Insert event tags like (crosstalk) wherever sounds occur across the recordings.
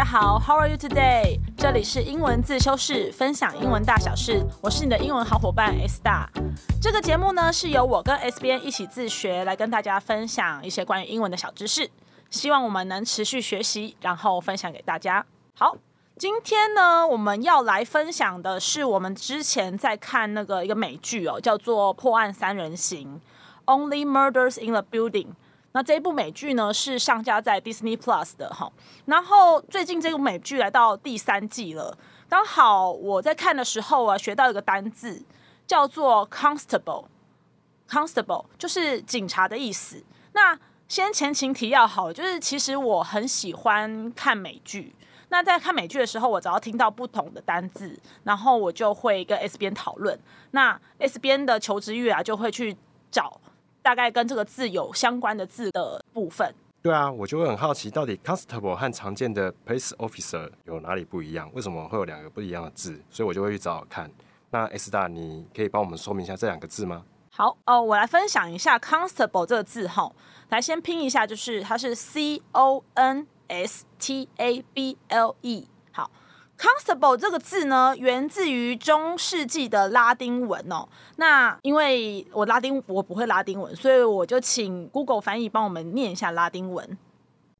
大家好，How are you today？这里是英文自修室，分享英文大小事。我是你的英文好伙伴 S 大。这个节目呢，是由我跟 S 边一起自学，来跟大家分享一些关于英文的小知识。希望我们能持续学习，然后分享给大家。好，今天呢，我们要来分享的是我们之前在看那个一个美剧哦，叫做《破案三人行》（Only Murders in the Building）。那这一部美剧呢是上架在 Disney Plus 的哈，然后最近这部美剧来到第三季了，刚好我在看的时候啊，学到一个单字叫做 constable，constable 就是警察的意思。那先前情提要好，就是其实我很喜欢看美剧，那在看美剧的时候，我只要听到不同的单字，然后我就会跟 S 边讨论，那 S 边的求知欲啊就会去找。大概跟这个字有相关的字的部分。对啊，我就会很好奇，到底 constable 和常见的 police officer 有哪里不一样？为什么会有两个不一样的字？所以我就会去找看。那 S 大，你可以帮我们说明一下这两个字吗？好哦，我来分享一下 constable 这个字哈，来先拼一下，就是它是 C O N S T A B L E。Constable 这个字呢，源自于中世纪的拉丁文哦。那因为我拉丁我不会拉丁文，所以我就请 Google 翻译帮我们念一下拉丁文。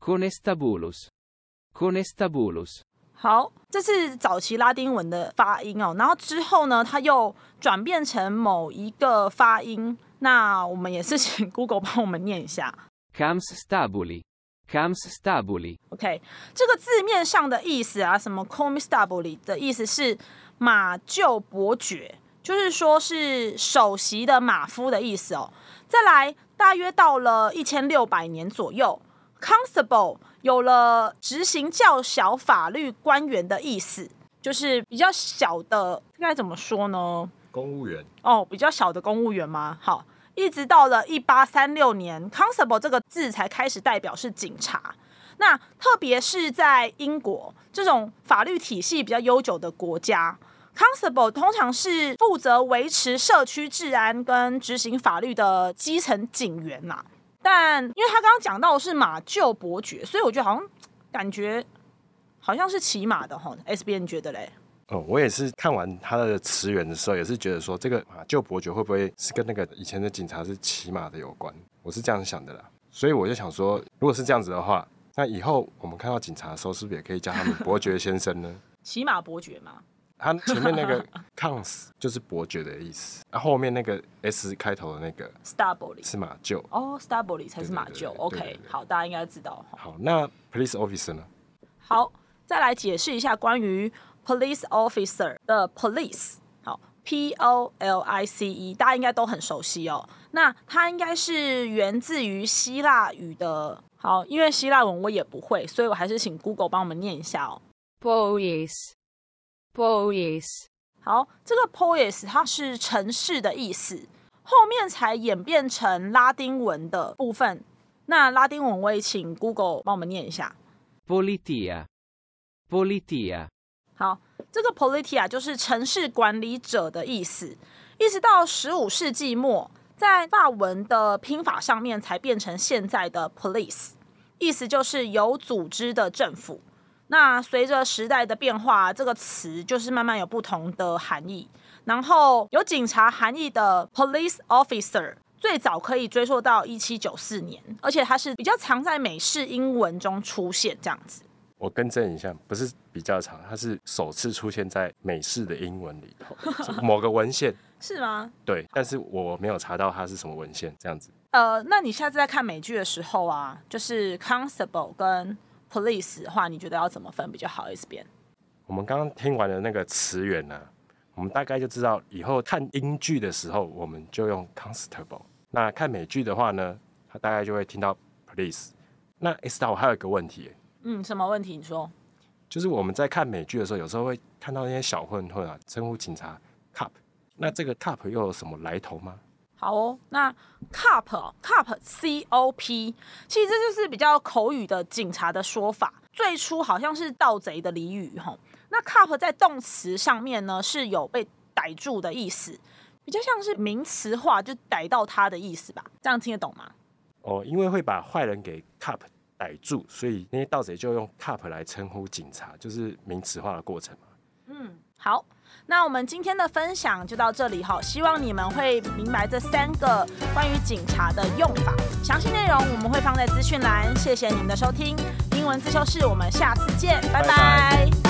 Conestabulus，Conestabulus。好，这是早期拉丁文的发音哦。然后之后呢，它又转变成某一个发音。那我们也是请 Google 帮我们念一下。Camstabuli。Camstabuli，OK，这个字面上的意思啊，什么 Camstabuli 的意思是马厩伯爵，就是说是首席的马夫的意思哦。再来，大约到了一千六百年左右，Constable 有了执行较小法律官员的意思，就是比较小的，应该怎么说呢？公务员哦，比较小的公务员吗？好。一直到了一八三六年，constable 这个字才开始代表是警察。那特别是在英国这种法律体系比较悠久的国家，constable 通常是负责维持社区治安跟执行法律的基层警员嘛。但因为他刚刚讲到的是马厩伯爵，所以我觉得好像感觉好像是骑马的哈。S B N 觉得嘞？哦，我也是看完他的词源的时候，也是觉得说这个马厩伯爵会不会是跟那个以前的警察是骑马的有关？我是这样想的啦。所以我就想说，如果是这样子的话，那以后我们看到警察的时候，是不是也可以叫他们伯爵先生呢？(laughs) 骑马伯爵嘛？他前面那个 cons 就是伯爵的意思，那后面那个 s 开头的那个 stably 是马厩哦，stably 才是马厩。OK，好，大家应该知道。好，那 police officer 呢？好，再来解释一下关于。Police officer 的 police 好，P O L I C E，大家应该都很熟悉哦。那它应该是源自于希腊语的。好，因为希腊文我也不会，所以我还是请 Google 帮我们念一下哦。Police，police。好，这个 police 它是城市的意思，后面才演变成拉丁文的部分。那拉丁文我也请 Google 帮我们念一下。Politia，politia。好，这个 politia 就是城市管理者的意思。一直到十五世纪末，在法文的拼法上面才变成现在的 police，意思就是有组织的政府。那随着时代的变化，这个词就是慢慢有不同的含义。然后有警察含义的 police officer，最早可以追溯到一七九四年，而且它是比较常在美式英文中出现这样子。我更正一下，不是比较长，它是首次出现在美式的英文里头，某个文献 (laughs) 是吗？对，但是我没有查到它是什么文献，这样子。呃，那你下次在看美剧的时候啊，就是 constable 跟 police 的话，你觉得要怎么分比较好？？S 边？我们刚刚听完了那个词源呢，我们大概就知道以后看英剧的时候，我们就用 constable。那看美剧的话呢，他大概就会听到 police。那 S 大，我还有一个问题。嗯，什么问题？你说，就是我们在看美剧的时候，有时候会看到那些小混混啊，称呼警察 “cup”，。那这个 “cup” 又有什么来头吗？好哦，那 “cup”“cup”“c o p”，其实这就是比较口语的警察的说法。最初好像是盗贼的俚语吼。那 “cup” 在动词上面呢是有被逮住的意思，比较像是名词化，就逮到他的意思吧？这样听得懂吗？哦，因为会把坏人给 cop。逮住，所以那些盗贼就用 cup 来称呼警察，就是名词化的过程嘛。嗯，好，那我们今天的分享就到这里哈，希望你们会明白这三个关于警察的用法，详细内容我们会放在资讯栏。谢谢你们的收听，英文自修室，我们下次见，拜拜。